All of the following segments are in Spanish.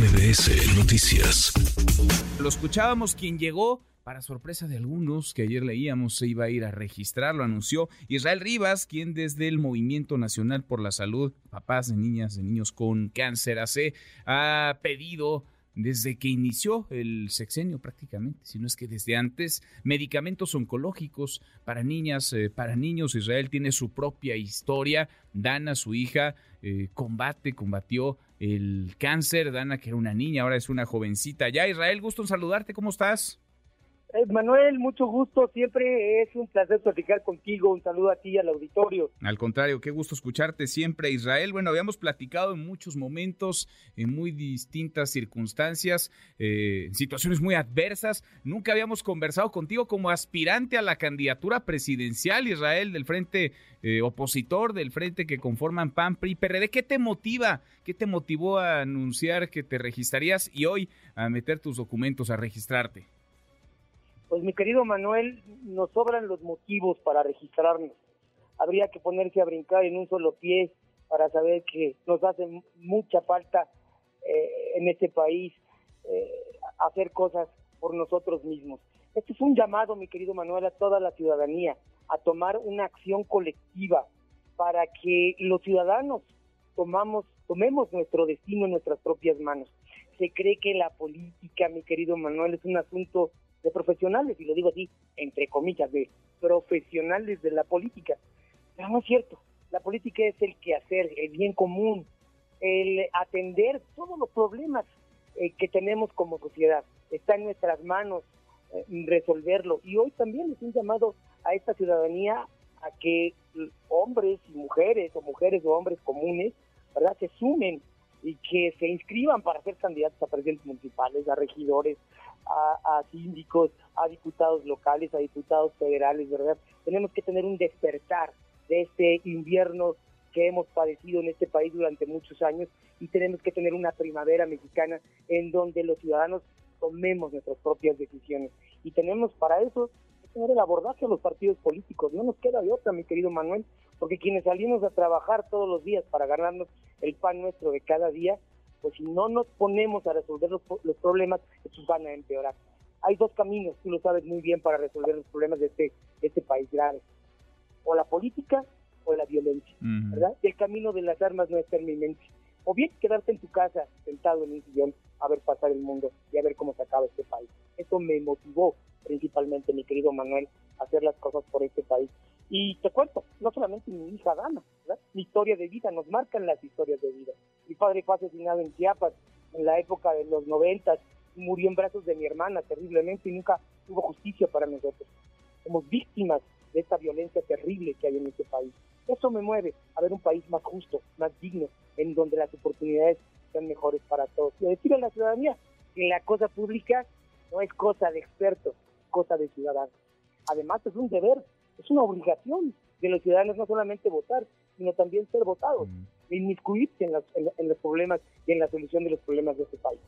MBS Noticias. Lo escuchábamos quien llegó para sorpresa de algunos que ayer leíamos se iba a ir a registrar, lo anunció Israel Rivas, quien desde el Movimiento Nacional por la Salud, papás de niñas, de niños con cáncer AC, ha pedido desde que inició el sexenio prácticamente, si no es que desde antes, medicamentos oncológicos para niñas, eh, para niños. Israel tiene su propia historia. Dana, su hija, eh, combate, combatió el cáncer. Dana, que era una niña, ahora es una jovencita. Ya, Israel, gusto en saludarte, ¿cómo estás? Eh, Manuel, mucho gusto. Siempre es un placer platicar contigo. Un saludo a ti y al auditorio. Al contrario, qué gusto escucharte siempre, Israel. Bueno, habíamos platicado en muchos momentos, en muy distintas circunstancias, eh, situaciones muy adversas. Nunca habíamos conversado contigo como aspirante a la candidatura presidencial, Israel, del frente eh, opositor, del frente que conforman PAN, PRI, PRD. ¿Qué te motiva? ¿Qué te motivó a anunciar que te registrarías y hoy a meter tus documentos, a registrarte? Pues mi querido Manuel, nos sobran los motivos para registrarnos. Habría que ponerse a brincar en un solo pie para saber que nos hace mucha falta eh, en este país eh, hacer cosas por nosotros mismos. Este es un llamado, mi querido Manuel, a toda la ciudadanía a tomar una acción colectiva para que los ciudadanos tomamos, tomemos nuestro destino en nuestras propias manos. Se cree que la política, mi querido Manuel, es un asunto de profesionales, y lo digo así, entre comillas, de profesionales de la política. Pero no es cierto. La política es el quehacer, el bien común, el atender todos los problemas eh, que tenemos como sociedad. Está en nuestras manos eh, resolverlo. Y hoy también es un llamado a esta ciudadanía a que hombres y mujeres, o mujeres o hombres comunes, ¿verdad?, se sumen y que se inscriban para ser candidatos a presidentes municipales, a regidores, a, síndicos, a diputados locales, a diputados federales, ¿verdad? Tenemos que tener un despertar de este invierno que hemos padecido en este país durante muchos años y tenemos que tener una primavera mexicana en donde los ciudadanos tomemos nuestras propias decisiones. Y tenemos para eso que tener el abordaje a los partidos políticos. No nos queda de otra, mi querido Manuel, porque quienes salimos a trabajar todos los días para ganarnos el pan nuestro de cada día, pues si no nos ponemos a resolver los, problemas, estos van a empeorar. Hay dos caminos, tú lo sabes muy bien, para resolver los problemas de este, este país grave. O la política o la violencia, ¿verdad? Y el camino de las armas no es terminante. O bien quedarte en tu casa, sentado en un sillón, a ver pasar el mundo y a ver cómo se acaba este país. Eso me motivó principalmente, mi querido Manuel, a hacer las cosas por este país. Y te cuento, no solamente mi hija Dana, mi historia de vida, nos marcan las historias de vida. Mi padre fue asesinado en Chiapas en la época de los noventas, murió en brazos de mi hermana terriblemente y nunca hubo justicia para nosotros. Somos víctimas de esta violencia terrible que hay en este país. Eso me mueve a ver un país más justo, más digno, en donde las oportunidades sean mejores para todos. Y decir a la ciudadanía que la cosa pública no es cosa de expertos, es cosa de ciudadanos. Además es un deber es una obligación de los ciudadanos no solamente votar, sino también ser votados, mm. inmiscuirse en, en, los problemas y en la solución de los problemas de este país.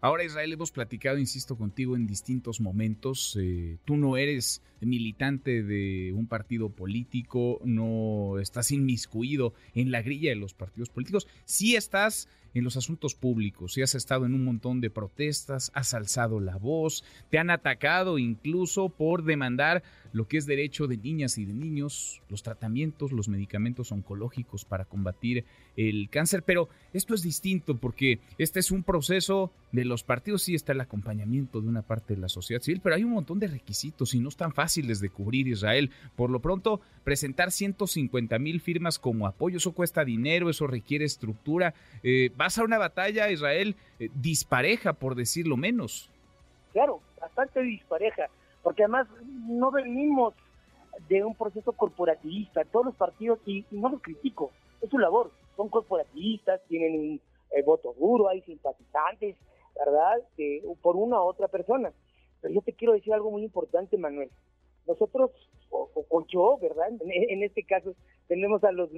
Ahora, Israel, hemos platicado, insisto, contigo en distintos momentos. Eh, tú no eres militante de un partido político, no estás inmiscuido en la grilla de los partidos políticos. Sí estás en los asuntos públicos, sí has estado en un montón de protestas, has alzado la voz, te han atacado incluso por demandar lo que es derecho de niñas y de niños, los tratamientos, los medicamentos oncológicos para combatir el cáncer, pero esto es distinto porque este es un proceso de los partidos, sí está el acompañamiento de una parte de la sociedad civil, pero hay un montón de requisitos y no están fáciles de cubrir Israel. Por lo pronto, presentar 150 mil firmas como apoyo, eso cuesta dinero, eso requiere estructura. Eh, a una batalla, Israel, eh, dispareja, por decirlo menos. Claro, bastante dispareja, porque además no venimos de un proceso corporativista. Todos los partidos, y, no lo critico, es su labor, son corporativistas, tienen un eh, voto duro, hay simpatizantes, ¿verdad? por una u otra persona. Pero yo te quiero decir algo muy importante, Manuel nosotros, o, yo, ¿verdad? En, este caso, tenemos a los,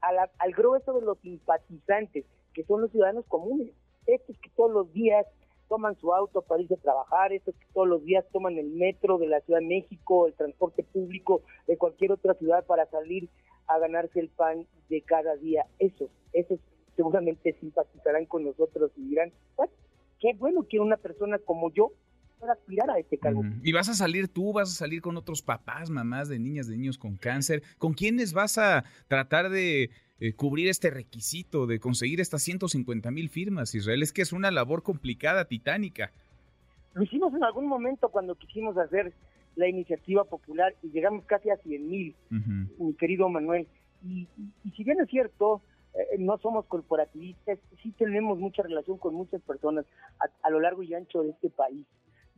al grueso de los simpatizantes, que son los ciudadanos comunes, estos que todos los días toman su auto para irse a trabajar, estos que todos los días toman el metro de la Ciudad de México, el transporte público de cualquier otra ciudad para salir a ganarse el pan de cada día. Esos, esos se seguramente simpatizarán con nosotros y dirán, qué bueno que una persona como yo aspirar a este cargo. Y vas a salir tú, vas a salir con otros papás, mamás de niñas, de niños con cáncer. ¿Con quiénes vas a tratar de eh, cubrir este requisito, de conseguir estas 150 mil firmas, Israel? Es que es una labor complicada, titánica. Lo hicimos en algún momento cuando quisimos hacer la iniciativa popular y llegamos casi a 100 mil, mi querido Manuel. Y, si bien es cierto, eh, no somos corporativistas, sí tenemos mucha relación con muchas personas a, lo largo y ancho de este país.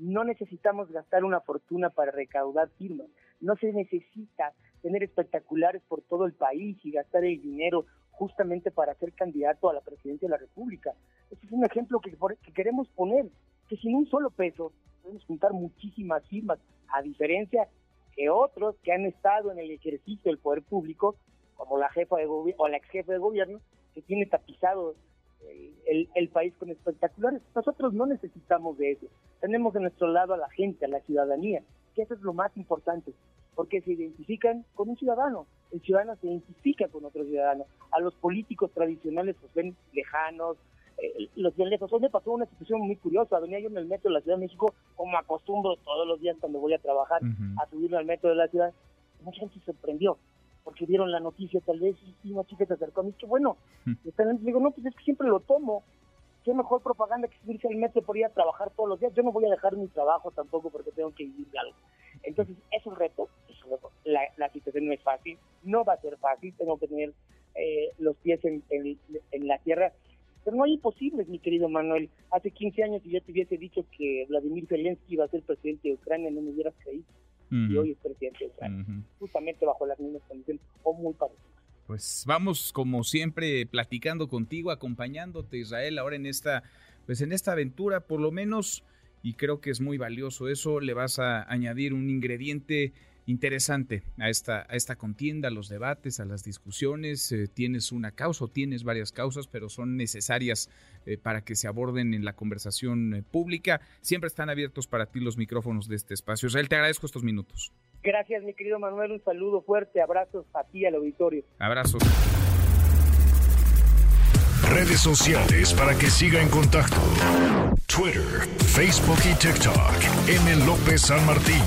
No necesitamos gastar una fortuna para recaudar firmas. No se necesita tener espectaculares por todo el país y gastar el dinero justamente para ser candidato a la presidencia de la República. Este es un ejemplo que, que queremos poner, que sin un solo peso podemos juntar muchísimas firmas, a diferencia que otros que han estado en el ejercicio del poder público, como la jefa de gobierno o la ex jefa de gobierno, que tiene tapizado el, país con espectaculares. Nosotros no necesitamos de eso. Tenemos de nuestro lado a la gente, a la ciudadanía, que eso es lo más importante, porque se identifican con un ciudadano. El ciudadano se identifica con otro ciudadano. A los políticos tradicionales los ven lejanos, eh, los ven lejos. Hoy me pasó una situación muy curiosa. Venía yo en el metro de la Ciudad de México, como acostumbro todos los días cuando voy a trabajar, a subirme al metro de la ciudad. Mucha gente se sorprendió porque vieron la noticia tal vez y una chica se acercó a mí, que bueno, y digo, no, pues es que siempre lo tomo, qué mejor propaganda que subirse al metro por ir a trabajar todos los días, yo no voy a dejar mi trabajo tampoco porque tengo que vivir de algo. Entonces, es un reto, La, la, situación no es fácil, no va a ser fácil, tengo que tener eh, los pies en, en, la tierra, pero no hay imposibles, mi querido Manuel. Hace 15 años, si yo te hubiese dicho que Vladimir Zelensky iba a ser presidente de Ucrania, no me hubieras creído y hoy es presidente de Ucrania, justamente bajo las mismas condiciones o muy parecidas. Pues vamos como siempre platicando contigo, acompañándote Israel ahora en esta pues en esta aventura por lo menos y creo que es muy valioso eso, le vas a añadir un ingrediente interesante a esta, a esta contienda, a los debates, a las discusiones. Eh, tienes una causa o tienes varias causas, pero son necesarias eh, para que se aborden en la conversación eh, pública. Siempre están abiertos para ti los micrófonos de este espacio. Israel, te agradezco estos minutos. Gracias, mi querido Manuel. Un saludo fuerte. Abrazos a ti, al auditorio. Abrazos. Redes sociales para que siga en contacto: Twitter, Facebook y TikTok. M. López San Martín.